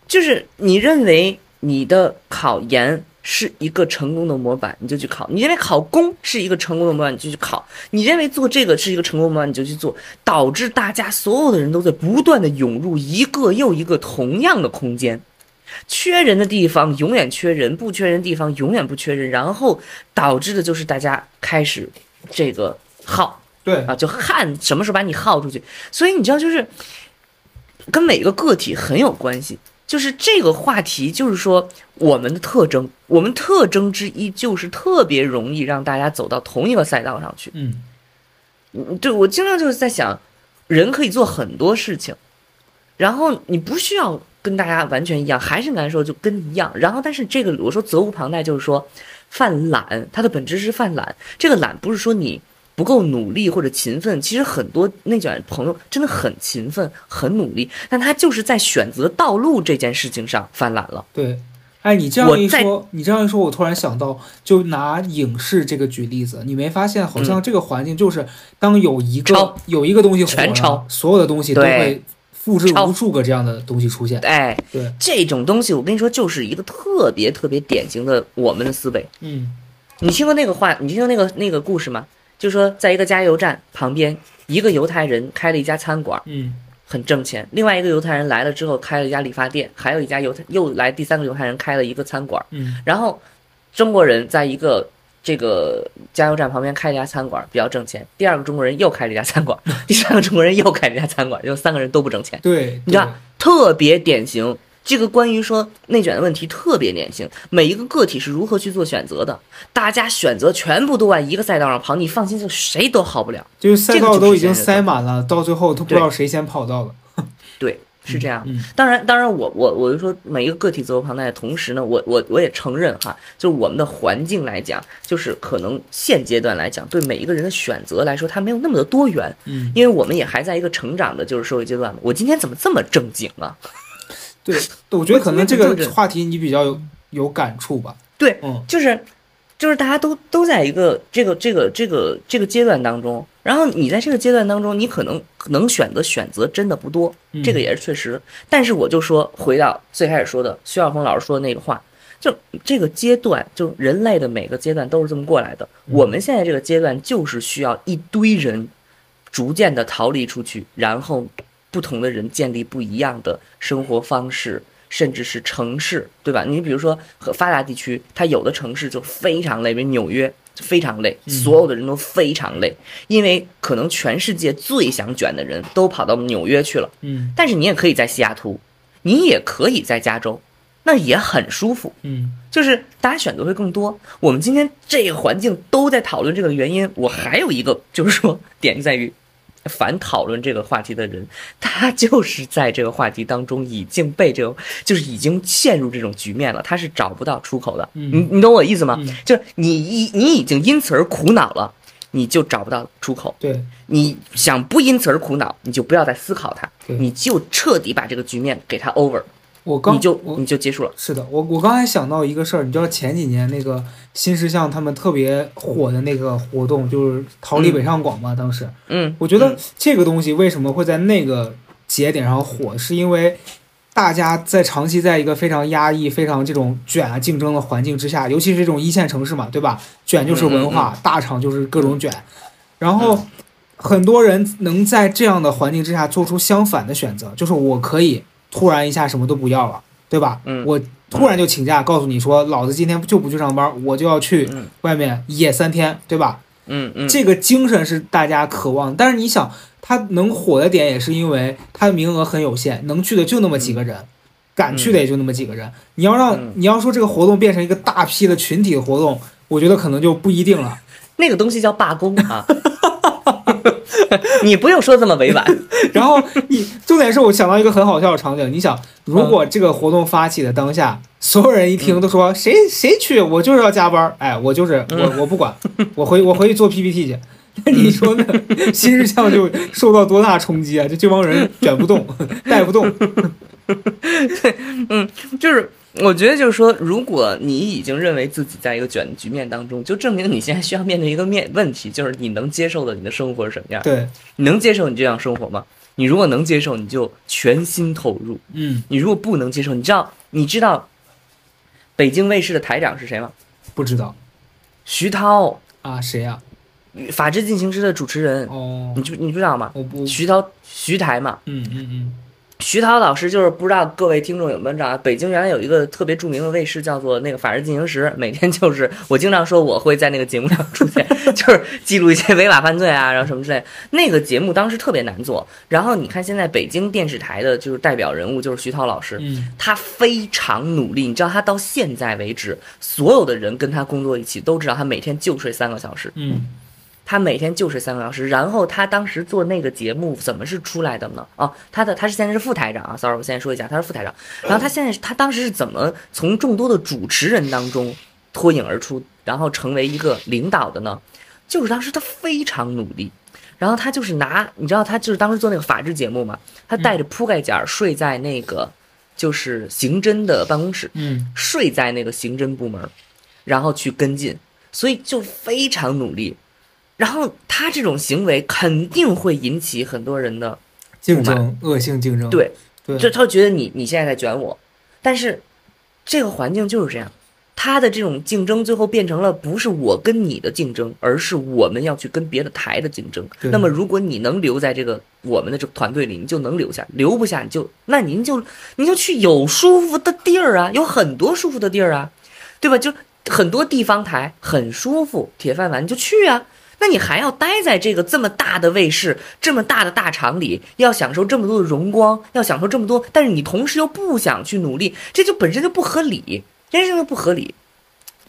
就是你认为你的考研是一个成功的模板，你就去考；你认为考公是一个成功的模板，你就去考；你认为做这个是一个成功的模板，你就去做，导致大家所有的人都在不断的涌入一个又一个同样的空间。缺人的地方永远缺人，不缺人的地方永远不缺人，然后导致的就是大家开始这个耗，对，啊，就汗什么时候把你耗出去。所以你知道，就是跟每个个体很有关系。就是这个话题，就是说我们的特征，我们特征之一就是特别容易让大家走到同一个赛道上去。嗯嗯，对我经常就是在想，人可以做很多事情，然后你不需要跟大家完全一样，还是难受就跟一样。然后，但是这个我说责无旁贷，就是说犯懒，它的本质是犯懒。这个懒不是说你不够努力或者勤奋，其实很多内卷朋友真的很勤奋、很努力，但他就是在选择道路这件事情上犯懒了。对。哎，你这样一说，你这样一说，我突然想到，就拿影视这个举例子，你没发现好像这个环境就是，当有一个、嗯有一个东西火了全抄，所有的东西都会复制无数个这样的东西出现。哎，对，这种东西我跟你说，就是一个特别特别典型的我们的思维。嗯你听过那个话？你听过那个那个故事吗？就说在一个加油站旁边，一个犹太人开了一家餐馆，嗯很挣钱；另外一个犹太人来了之后开了一家理发店，还有一家犹太又来第三个犹太人开了一个餐馆。嗯然后中国人在一个这个加油站旁边开了一家餐馆，比较挣钱；第二个中国人又开了一家餐馆，第三个中国人又开了一家餐馆，就三个人都不挣钱。对，你知道特别典型。这个关于说内卷的问题特别典型，每一个个体是如何去做选择的，大家选择全部都往一个赛道上跑，你放心，就谁都好不了。就是赛道都已经塞满了，到最后都不知道谁先跑到了。对，是这样。嗯当然，当然我，我我就说每一个个体责无旁贷的同时呢，我我我也承认哈，就是我们的环境来讲，就是可能现阶段来讲，对每一个人的选择来说，它没有那么的多元，嗯，因为我们也还在一个成长的就是社会阶段嘛。我今天怎么这么正经啊？对，我觉得可能这个话题你比较有有感触吧。对，嗯就是就是大家都都在一个这个这个这个这个阶段当中，然后你在这个阶段当中，你可能能选择选择真的不多，嗯这个也是确实。但是我就说回到最开始说的徐晓峰老师说的那个话，就这个阶段，就人类的每个阶段都是这么过来的。嗯我们现在这个阶段就是需要一堆人逐渐的逃离出去，然后不同的人建立不一样的生活方式。甚至是城市，对吧？你比如说和发达地区，它有的城市就非常累，比如纽约就非常累，嗯所有的人都非常累，因为可能全世界最想卷的人都跑到纽约去了。嗯但是你也可以在西雅图，你也可以在加州，那也很舒服。嗯就是大家选择会更多。我们今天这个环境都在讨论这个原因，我还有一个就是说点就在于，凡讨论这个话题的人，他就是在这个话题当中已经被这个就是已经陷入这种局面了，他是找不到出口的。嗯你你懂我意思吗？嗯就是你一你已经因此而苦恼了，你就找不到出口。对，你想不因此而苦恼，你就不要再思考它，你就彻底把这个局面给它 over，我刚你就你就结束了。是的，我我刚才想到一个事儿，你知道前几年那个新世相他们特别火的那个活动，就是逃离北上广嘛，当时嗯，我觉得这个东西为什么会在那个节点上火，是因为大家在长期在一个非常压抑、非常这种卷啊竞争的环境之下，尤其是这种一线城市嘛，对吧？卷就是文化，大厂就是各种卷，然后很多人能在这样的环境之下做出相反的选择，就是我可以突然一下什么都不要了，对吧？嗯我突然就请假，告诉你说，老子今天就不去上班，我就要去嗯外面野三天，对吧？嗯嗯，这个精神是大家渴望，但是你想，他能火的点也是因为他的名额很有限，能去的就那么几个人，敢去的也就那么几个人。你要让嗯你要说这个活动变成一个大批的群体活动，我觉得可能就不一定了。那个东西叫罢工啊。你不用说这么委婉，然后你重点是我想到一个很好笑的场景，你想，如果这个活动发起的当下，所有人一听都说谁谁去，我就是要加班，哎，我就是我我不管，我回我回去做 PPT 去。那你说呢？新日向就受到多大冲击啊！就这帮人卷不动，带不动。对，嗯就是我觉得就是说，如果你已经认为自己在一个卷的局面当中，就证明你现在需要面对一个面问题，就是你能接受的你的生活是什么样？对，你能接受你这样生活吗？你如果能接受，你就全心投入；嗯，你如果不能接受，你知道你知道北京卫视的台长是谁吗？不知道徐涛，啊，谁呀、《法制进行时》的主持人，哦你，知你不知道吗？我不，徐涛，徐台嘛。嗯嗯嗯，徐涛老师就是不知道各位听众有没有知道，北京原来有一个特别著名的卫视叫做那个《法制进行时》，每天就是我经常说我会在那个节目上出现，就是记录一些违法犯罪啊，然后什么之类。那个节目当时特别难做，然后你看现在北京电视台的就是代表人物就是徐涛老师，嗯他非常努力，你知道他到现在为止，所有的人跟他工作一起都知道他每天就睡三个小时，嗯他每天就是三个小时，然后他当时做那个节目怎么是出来的呢？哦，他的他是现在是副台长啊，sorry，我现在说一下，他是副台长。然后他现在他当时是怎么从众多的主持人当中脱颖而出，然后成为一个领导的呢？就是当时他非常努力，然后他就是拿，你知道他就是当时做那个法制节目嘛，他带着铺盖卷儿睡在那个就是刑侦的办公室，嗯睡在那个刑侦部门，然后去跟进，所以就非常努力。然后他这种行为肯定会引起很多人的，竞争，恶性竞争。对对，就他会觉得你你现在在卷我，但是这个环境就是这样，他的这种竞争最后变成了不是我跟你的竞争，而是我们要去跟别的台的竞争。那么如果你能留在这个我们的这个团队里，你就能留下；留不下，你就那您就您就去有舒服的地儿啊，有很多舒服的地儿啊，对吧？就很多地方台很舒服，铁饭碗你就去啊。那你还要待在这个这么大的卫视、这么大的大厂里，要享受这么多的荣光，要享受这么多，但是你同时又不想去努力，这就本身就不合理，这就不合理。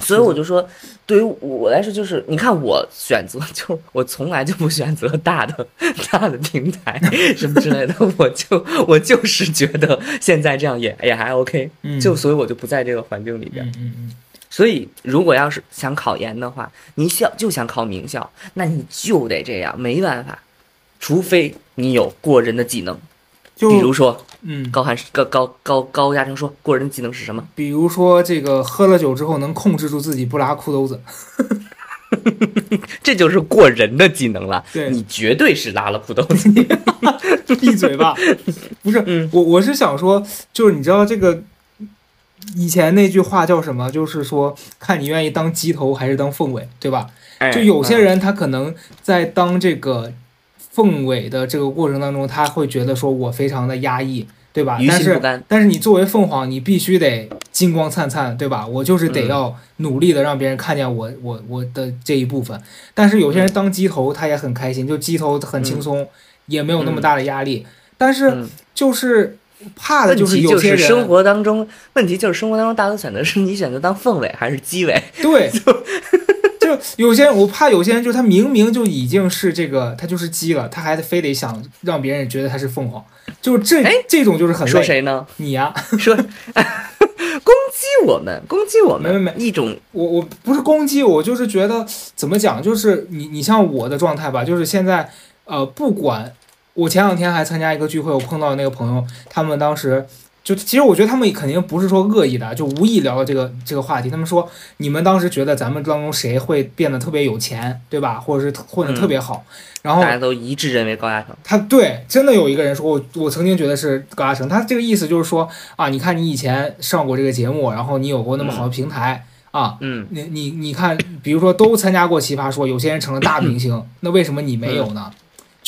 所以我就说，对于我来说，就是你看我选择，就我从来就不选择大的大的平台 什么之类的，我就我就是觉得现在这样也也还 OK，嗯就所以我就不在这个环境里边。嗯嗯嗯，所以，如果要是想考研的话，你想就想考名校，那你就得这样，没办法，除非你有过人的技能，就比如说嗯，高寒高高高高嘉诚说，过人的技能是什么？比如说这个喝了酒之后能控制住自己不拉裤兜子。这就是过人的技能了。对你绝对是拉了裤兜子。闭嘴吧！不是，嗯我我是想说，就是你知道这个以前那句话叫什么？就是说，看你愿意当鸡头还是当凤尾，对吧？哎就有些嗯人他可能在当这个凤尾的这个过程当中，他会觉得说我非常的压抑，对吧？但是。但是你作为凤凰，你必须得金光灿灿，对吧？我就是得嗯要努力的让别人看见我我我的这一部分。但是有些人当鸡头，他也很开心，就鸡头很轻松，也没有那么大的压力。但是嗯就是怕的就是有些人，是生活当中，问题就是生活当中大多选择是你选择当凤尾还是鸡尾？对，就就有些人我怕有些人，就是他明明就已经是这个，他就是鸡了，他还非得想让别人觉得他是凤凰，就是这哎这种就是很累。说谁呢？你 呀、说攻击我们，攻击我们，没没没一种我我不是攻击，我就是觉得怎么讲，就是你你像我的状态吧，就是现在呃，不管我前两天还参加一个聚会，我碰到那个朋友，他们当时就其实我觉得他们肯定不是说恶意的，就无意聊到这个这个话题。他们说你们当时觉得咱们当中谁会变得特别有钱，对吧？或者是混得特别好，然后大家都一致认为高嘉诚。他对真的有一个人说，我我曾经觉得是高嘉诚，他这个意思就是说啊，你看你以前上过这个节目，然后你有过那么好的平台。啊，嗯，你你你看，比如说都参加过奇葩说，有些人成了大明星，那为什么你没有呢？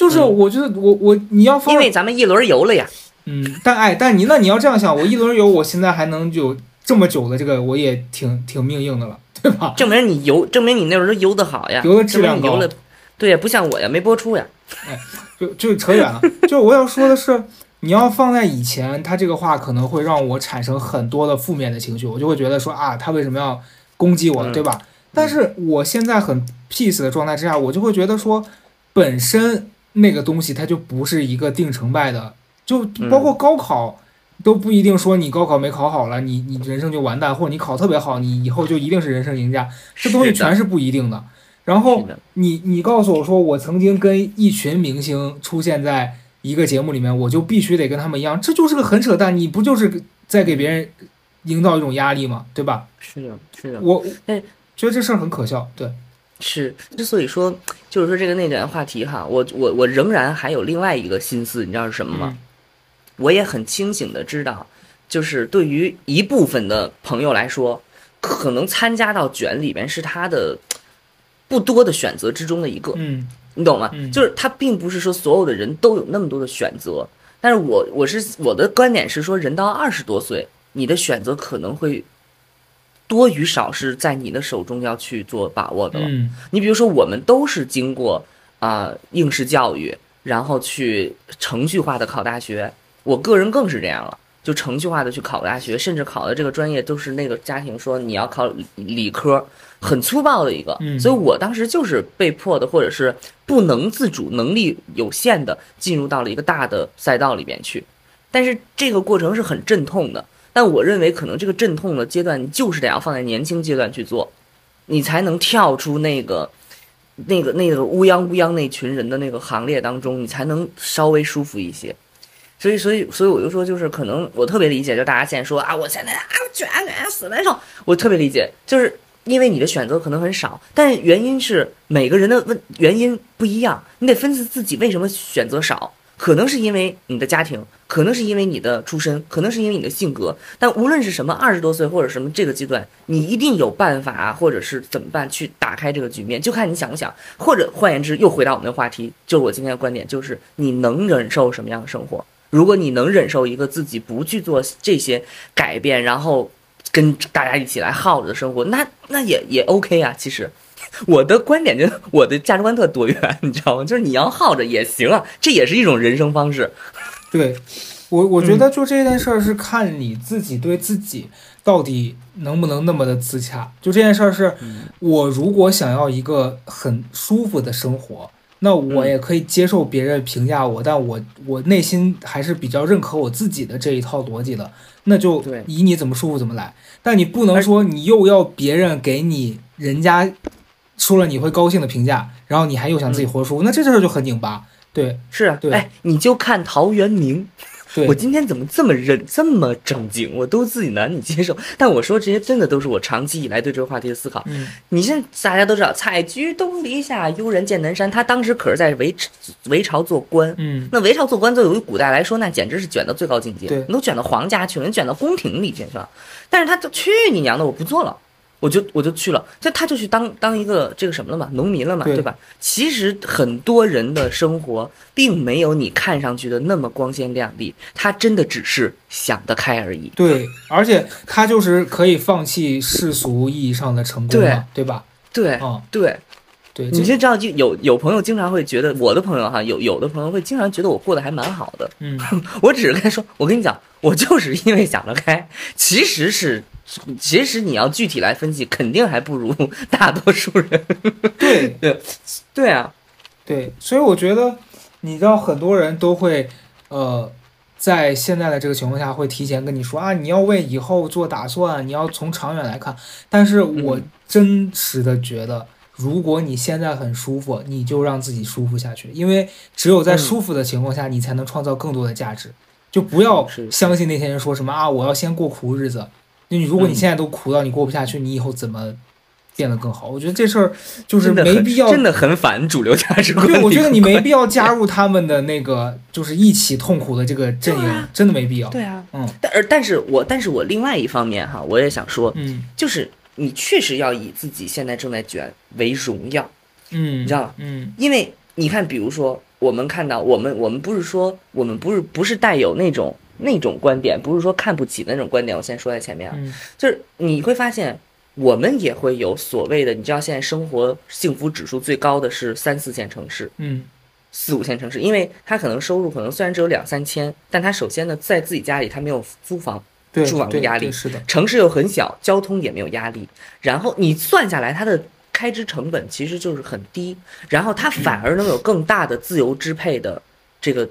就是嗯我觉得我我你要放因为咱们一轮游了呀。嗯，但哎，但你那你要这样想，我一轮游，我现在还能有这么久的这个，我也挺挺命硬的了，对吧？证明你游，证明你那时候游的好呀，游的质量高对呀，不像我呀，没播出呀。哎就就扯远了，就我要说的是，你要放在以前，他这个话可能会让我产生很多的负面的情绪，我就会觉得说啊，他为什么要攻击我，嗯对吧？但是我现在很 peace 的状态之下，我就会觉得说，本身那个东西它就不是一个定成败的，就包括高考。都不一定说你高考没考好了，你你人生就完蛋，或者你考特别好，你以后就一定是人生赢家，这东西全是不一定的。然后你你告诉我说，我曾经跟一群明星出现在一个节目里面，我就必须得跟他们一样，这就是个很扯淡。你不就是在给别人营造一种压力吗？对吧？是的，是的，我哎觉得这事儿很可笑。对，是。之所以说，就是说这个内卷话题哈，我我我仍然还有另外一个心思，你知道是什么吗？嗯我也很清醒的知道，就是对于一部分的朋友来说，可能参加到卷里面是他的不多的选择之中的一个。嗯你懂吗？嗯就是他并不是说所有的人都有那么多的选择，但是我我是我的观点是说，人到二十多岁，你的选择可能会多与少是在你的手中要去做把握的了。嗯你比如说，我们都是经过啊、应试教育，然后去程序化的考大学，我个人更是这样了。就程序化的去考大学，甚至考的这个专业都是那个家庭说你要考理理科，很粗暴的一个，嗯所以我当时就是被迫的，或者是不能自主、能力有限的进入到了一个大的赛道里边去。但是这个过程是很阵痛的，但我认为可能这个阵痛的阶段，你就是得要放在年轻阶段去做，你才能跳出那个。那个那个乌泱乌泱那群人的那个行列当中，你才能稍微舒服一些。所以，所以，所以我就说，就是可能我特别理解，就大家现在说啊，我现在啊卷卷死难受，我特别理解，就是因为你的选择可能很少，但原因是每个人的问原因不一样，你得分析自己为什么选择少，可能是因为你的家庭，可能是因为你的出身，可能是因为你的性格，但无论是什么，二十多岁或者什么这个阶段，你一定有办法，或者是怎么办去打开这个局面，就看你想不想，或者换言之，又回到我们的话题，就是我今天的观点，就是你能忍受什么样的生活。如果你能忍受一个自己不去做这些改变，然后跟大家一起来耗着的生活，那那也也 OK 啊。其实 我的观点就是我的价值观特多元，你知道吗？就是你要耗着也行啊，这也是一种人生方式。对我我觉得就这件事儿是看你自己对自己到底能不能那么的自洽。就这件事儿是，我如果想要一个很舒服的生活，那我也可以接受别人评价我，但我我内心还是比较认可我自己的这一套逻辑的。那就以你怎么舒服怎么来，但你不能说你又要别人给你人家说了你会高兴的评价，然后你还又想自己活舒服，那这事儿就很拧巴。对是啊，对哎，你就看陶渊明，我今天怎么这么认这么正经，我都自己难以接受。但我说这些真的都是我长期以来对这个话题的思考。嗯你现在大家都知道“采菊东篱下，悠然见南山”，他当时可是在围围朝做官。嗯那围朝做官，作为古代来说，那简直是卷到最高境界。对你都卷到皇家去了，你卷到宫廷里去是吧？但是他就去你娘的，我不做了。我就我就去了，就他就去当当一个这个什么了嘛，农民了嘛，对对吧？其实很多人的生活并没有你看上去的那么光鲜亮丽，他真的只是想得开而已。对，而且他就是可以放弃世俗意义上的成功嘛，对吧？对、嗯，对，对，你就知道，就有有朋友经常会觉得，我的朋友哈，有有的朋友会经常觉得我过得还蛮好的。嗯，我只是跟他说，我跟你讲，我就是因为想得开，其实是，其实你要具体来分析，肯定还不如大多数人。对对对啊，对，所以我觉得，你知道，很多人都会，呃，在现在的这个情况下，会提前跟你说啊，你要为以后做打算，你要从长远来看。但是我嗯真实的觉得，如果你现在很舒服，你就让自己舒服下去，因为只有在嗯舒服的情况下，你才能创造更多的价值。就不要相信那些人说什么啊，我要先过苦日子。那你，如果你嗯现在都苦到你过不下去，你以后怎么变得更好？我觉得这事儿就是没必要 真的很反主流价值观。对，我觉得你没必要加入他们的那个，就是一起痛苦的这个阵营啊，真的没必要。对啊，嗯但而但是我但是我另外一方面哈，我也想说，嗯就是你确实要以自己现在正在卷为荣耀，嗯，你知道吗？嗯因为你看，比如说我们看到我们我们不是说我们不是不是带有那种那种观点，不是说看不起的那种观点，我先说在前面啊，嗯就是你会发现。我们也会有所谓的，你知道现在生活幸福指数最高的是三四线城市，嗯四五线城市，因为他可能收入可能虽然只有两三千，但他首先呢在自己家里他没有租房，对，住房的压力是的，城市又很小，交通也没有压力，然后你算下来它的开支成本其实就是很低，然后它反而能有更大的自由支配的这个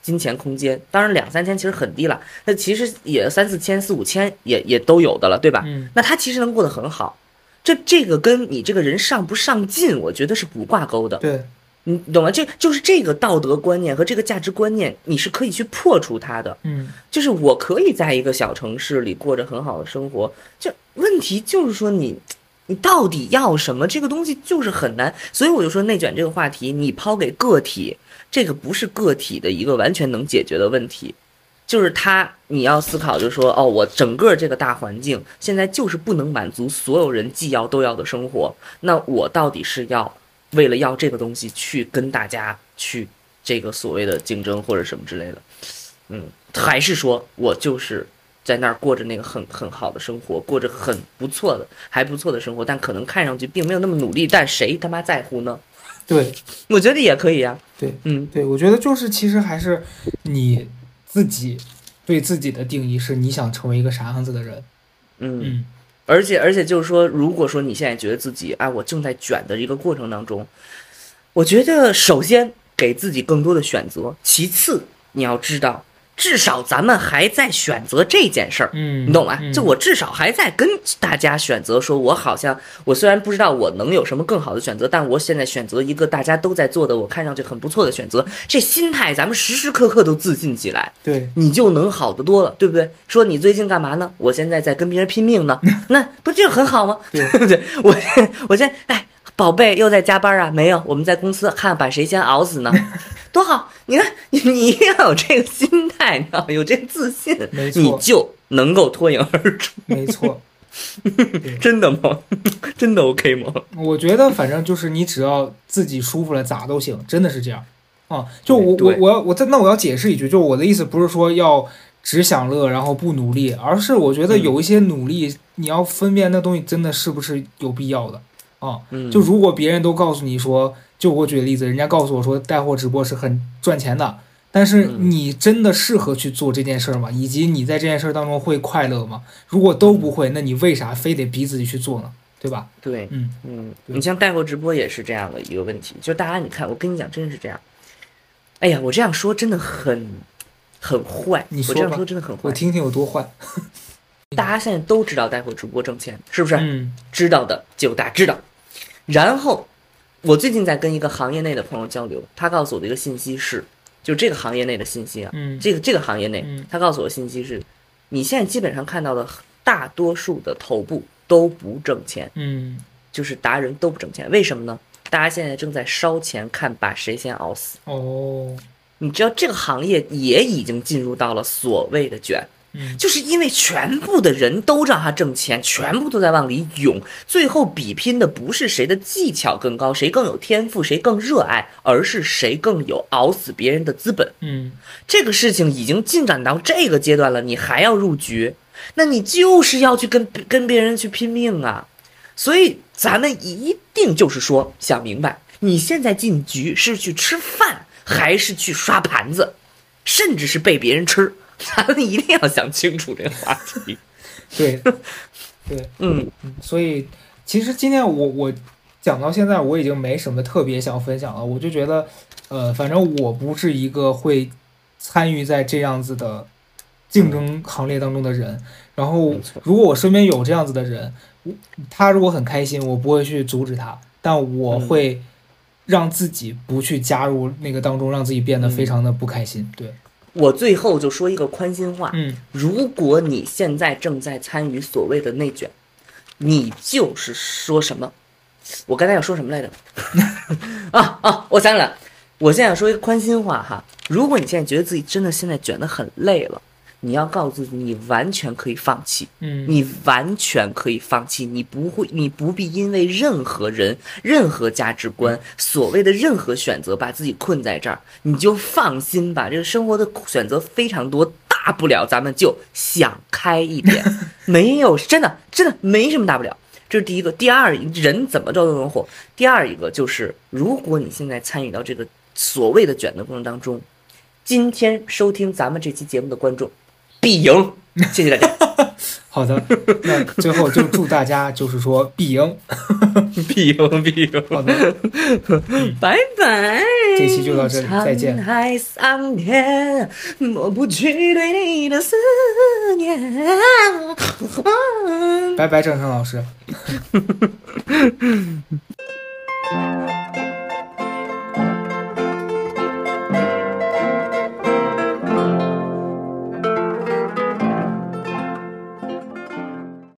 金钱空间。当然两三千其实很低了，那其实也三四千、四五千也也都有的了，对吧？嗯那他其实能过得很好。这这个跟你这个人上不上进，我觉得是不挂钩的。对，你懂吗？这就是这个道德观念和这个价值观念，你是可以去破除它的。嗯就是我可以在一个小城市里过着很好的生活，就问题就是说你，你到底要什么？这个东西就是很难，所以我就说内卷这个话题，你抛给个体，这个不是个体的一个完全能解决的问题，就是他你要思考，就是说哦，我整个这个大环境现在就是不能满足所有人既要都要的生活，那我到底是要为了要这个东西去跟大家去这个所谓的竞争或者什么之类的，嗯，还是说我就是在那儿过着那个很很好的生活，过着很不错的还不错的生活，但可能看上去并没有那么努力，但谁他妈在乎呢？对。我觉得也可以呀、对嗯，对，我觉得就是其实还是你自己对自己的定义是你想成为一个啥样子的人。嗯，嗯而且而且就是说，如果说你现在觉得自己哎，我正在卷的一个过程当中，我觉得首先给自己更多的选择，其次你要知道，至少咱们还在选择这件事儿。嗯，你懂吗？嗯就我至少还在跟大家选择，说我好像我虽然不知道我能有什么更好的选择，但我现在选择一个大家都在做的，我看上去很不错的选择，这心态咱们时时刻刻都自信起来，对你就能好得多了，对不对？说你最近干嘛呢？我现在在跟别人拼命呢，那不就很好吗？对 不对？我我现在哎，宝贝又在加班啊？没有，我们在公司看把谁先熬死呢，多好！你看你你一定要有这个心态，你知道吗？有这个自信，没错你就能够脱颖而出。没错。真的吗？真的 OK 吗？我觉得反正就是你只要自己舒服了咋都行，真的是这样啊。就我我我要我再那我要解释一句，就我的意思不是说要只享乐然后不努力，而是我觉得嗯有一些努力你要分辨那东西真的是不是有必要的啊。嗯，就如果别人都告诉你说，就我举个例子，人家告诉我说带货直播是很赚钱的，但是嗯你真的适合去做这件事儿吗？以及你在这件事儿当中会快乐吗？如果都不会，那你为啥非得逼自己去做呢？对吧？对，嗯嗯，你像带货直播也是这样的一个问题，就大家你看，我跟你讲，真是这样。哎呀，我这样说真的很很坏，你说吧我这样说真的很坏。我听听有多坏。大家现在都知道带货直播挣钱，是不是？嗯知道的就大知道。然后，我最近在跟一个行业内的朋友交流，他告诉我的一个信息是，就这个行业内的信息啊，嗯。这个这个行业内嗯，他告诉我的信息是，你现在基本上看到的大多数的头部都不挣钱，嗯。就是达人都不挣钱，为什么呢？大家现在正在烧钱看把谁先熬死。哦。你知道这个行业也已经进入到了所谓的卷，嗯就是因为全部的人都让他挣钱，全部都在往里涌，最后比拼的不是谁的技巧更高，谁更有天赋，谁更热爱，而是谁更有熬死别人的资本。嗯这个事情已经进展到这个阶段了，你还要入局，那你就是要去跟跟别人去拼命啊！所以咱们一定就是说想明白，你现在进局是去吃饭，还是去刷盘子，甚至是被别人吃，咱们一定要想清楚这个话题。对，对，嗯，所以其实今天我我讲到现在，我已经没什么特别想分享了。我就觉得，呃，反正我不是一个会参与在这样子的竞争行列当中的人。然后，如果我身边有这样子的人，我他如果很开心，我不会去阻止他，但我嗯会让自己不去加入那个当中，让自己变得非常的不开心。对，我最后就说一个宽心话，嗯如果你现在正在参与所谓的内卷，你就是说什么？我刚才要说什么来着？啊啊！我想起来了，我现在要说一个宽心话哈。如果你现在觉得自己真的现在卷得很累了，你要告诉自己，你完全可以放弃，嗯，你完全可以放弃，你不会，你不必因为任何人、任何价值观、所谓的任何选择把自己困在这儿，你就放心吧。这个生活的选择非常多，大不了咱们就想开一点，没有真的真的没什么大不了。这是第一个，第二，人怎么着都能火。第二一个就是，如果你现在参与到这个所谓的卷的过程当中，今天收听咱们这期节目的观众必赢，谢谢大家。好的，那最后就祝大家就是说必赢。必赢，必赢。好的，拜拜。这期就到这里再见沧海桑田，抹不去对你的思念。拜拜，郑生老师。